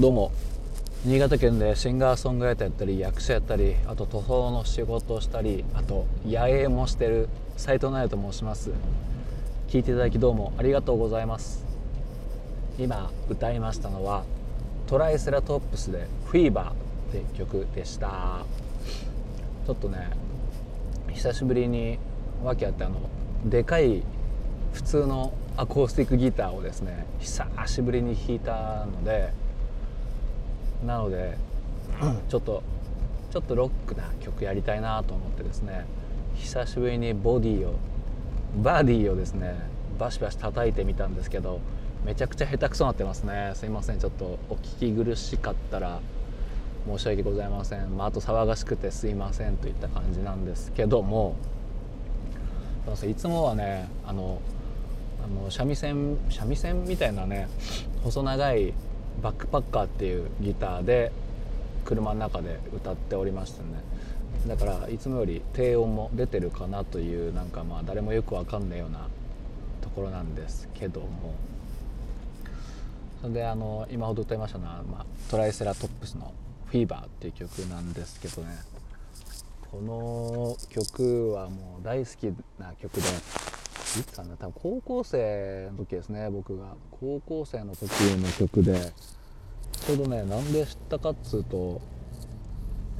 どうも。新潟県でシンガーソングライターやったり役者やったりあと塗装の仕事をしたりあと野営もしてる斉藤奈也と申します。聞いていただきどうもありがとうございます。今歌いましたのはトライセラトップスで「フィーバー」って曲でした。ちょっとね久しぶりに訳あってあのでかい普通のアコースティックギターをですね久しぶりに弾いたのでなのでちょっとちょっとロックな曲やりたいなと思ってですね久しぶりにボディをバディをですねバシバシ叩いてみたんですけどめちゃくちゃ下手くそになってますね。すいませんちょっとお聞き苦しかったら申し訳ございません、まあ、あと騒がしくてすいませんといった感じなんですけどもいつもはねあのあの三味線三味線みたいなね細長いバックパッカーっていうギターで車の中で歌っておりましてね。だからいつもより低音も出てるかなというなんかまあ誰もよくわかんないようなところなんですけども。それであの今ほど歌いましたのは、まあ、トライセラトップスの「フィーバーっていう曲なんですけどね。この曲はもう大好きな曲でいつかな多分高校生の時ですね僕が。高校生の時の曲で。ちょうどねなんで知ったかっつうと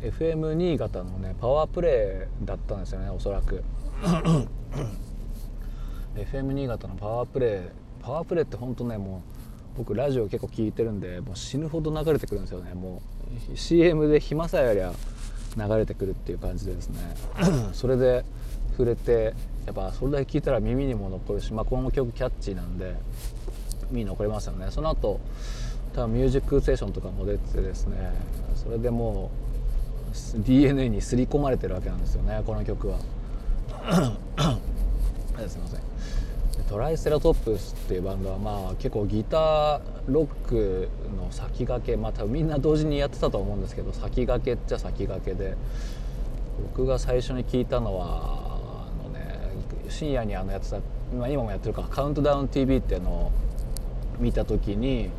FM 新潟のねパワープレイだったんですよねおそらく。FM 新潟のパワープレイ。パワープレイって本当ねもう僕ラジオ結構聞いてるんでもう死ぬほど流れてくるんですよね。もう CM で暇さえありゃ流れてくるっていう感じでですね。それで触れてやっぱそれだけ聞いたら耳にも残るし、まあ、この曲キャッチーなんで耳に残りますよね。その後多分「ミュージックステーション」とかも出てですねそれでもう DNA に刷り込まれてるわけなんですよねこの曲は。すいません。トライセラトップスっていうバンドはまあ結構ギターロックの先駆けまあ多分みんな同時にやってたと思うんですけど先駆けっちゃ先駆けで僕が最初に聞いたのは深夜にあのやってた、まあ、今もやってるか「カウントダウン t v っていうのを見た時に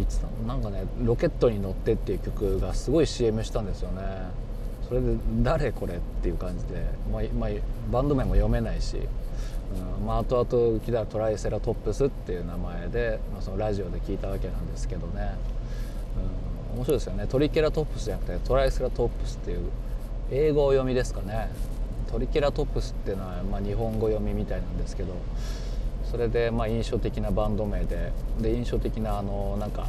いつなんかね「ロケットに乗って」っていう曲がすごい CM したんですよね。それで「誰これ?」っていう感じで、まあまあ、バンド名も読めないしうんまあ、後々聞いたらトライセラトップスっていう名前で、まあ、そのラジオで聞いたわけなんですけどね、うん、面白いですよね。トリケラトップスじゃなくてトライセラトップスっていう英語を読みですかね。トリケラトプスっていうのは、まあ、日本語読みみたいなんですけどそれでまあ印象的なバンド名でで印象的なあのなんか、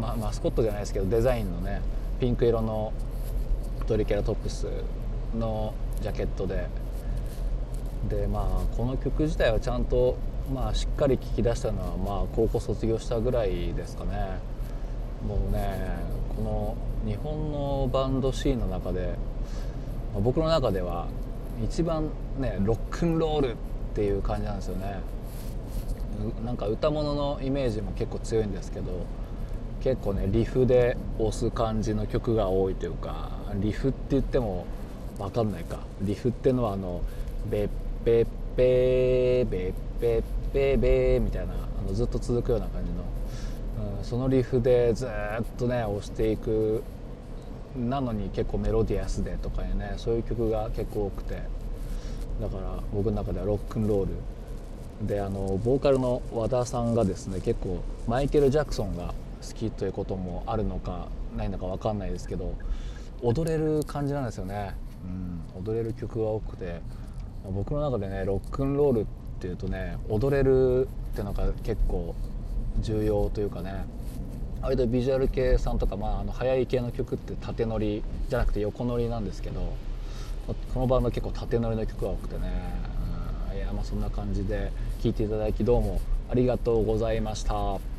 まあ、マスコットじゃないですけどデザインのねピンク色のトリケラトプスのジャケットででまあこの曲自体はちゃんと、まあ、しっかり聴き出したのは、まあ、高校卒業したぐらいですかね。もうねこの日本のバンドシーンの中で、僕の中では一番ねロックンロールっていう感じなんですよね。なんか歌物のイメージも結構強いんですけど結構ねリフで押す感じの曲が多いというかリフって言っても分かんないか。リフってのはあのベッペッペーベッペッペーベーみたいなあのずっと続くような感じの、うん、そのリフでずっとね押していくなのに結構メロディアスでとかいうね。そういう曲が結構多くて。だから僕の中ではロックンロールであのボーカルの和田さんがですね結構マイケル・ジャクソンが好きということもあるのかないのか分かんないですけど踊れる感じなんですよね、うん、踊れる曲が多くて。僕の中でねロックンロールっていうとね踊れるっていうのが結構重要というかね。割とビジュアル系さんとか、まあ、あの速い系の曲って縦乗りじゃなくて横乗りなんですけどこのバンド結構縦乗りの曲が多くてね、うん、いやまあそんな感じで聴いていただきどうもありがとうございました。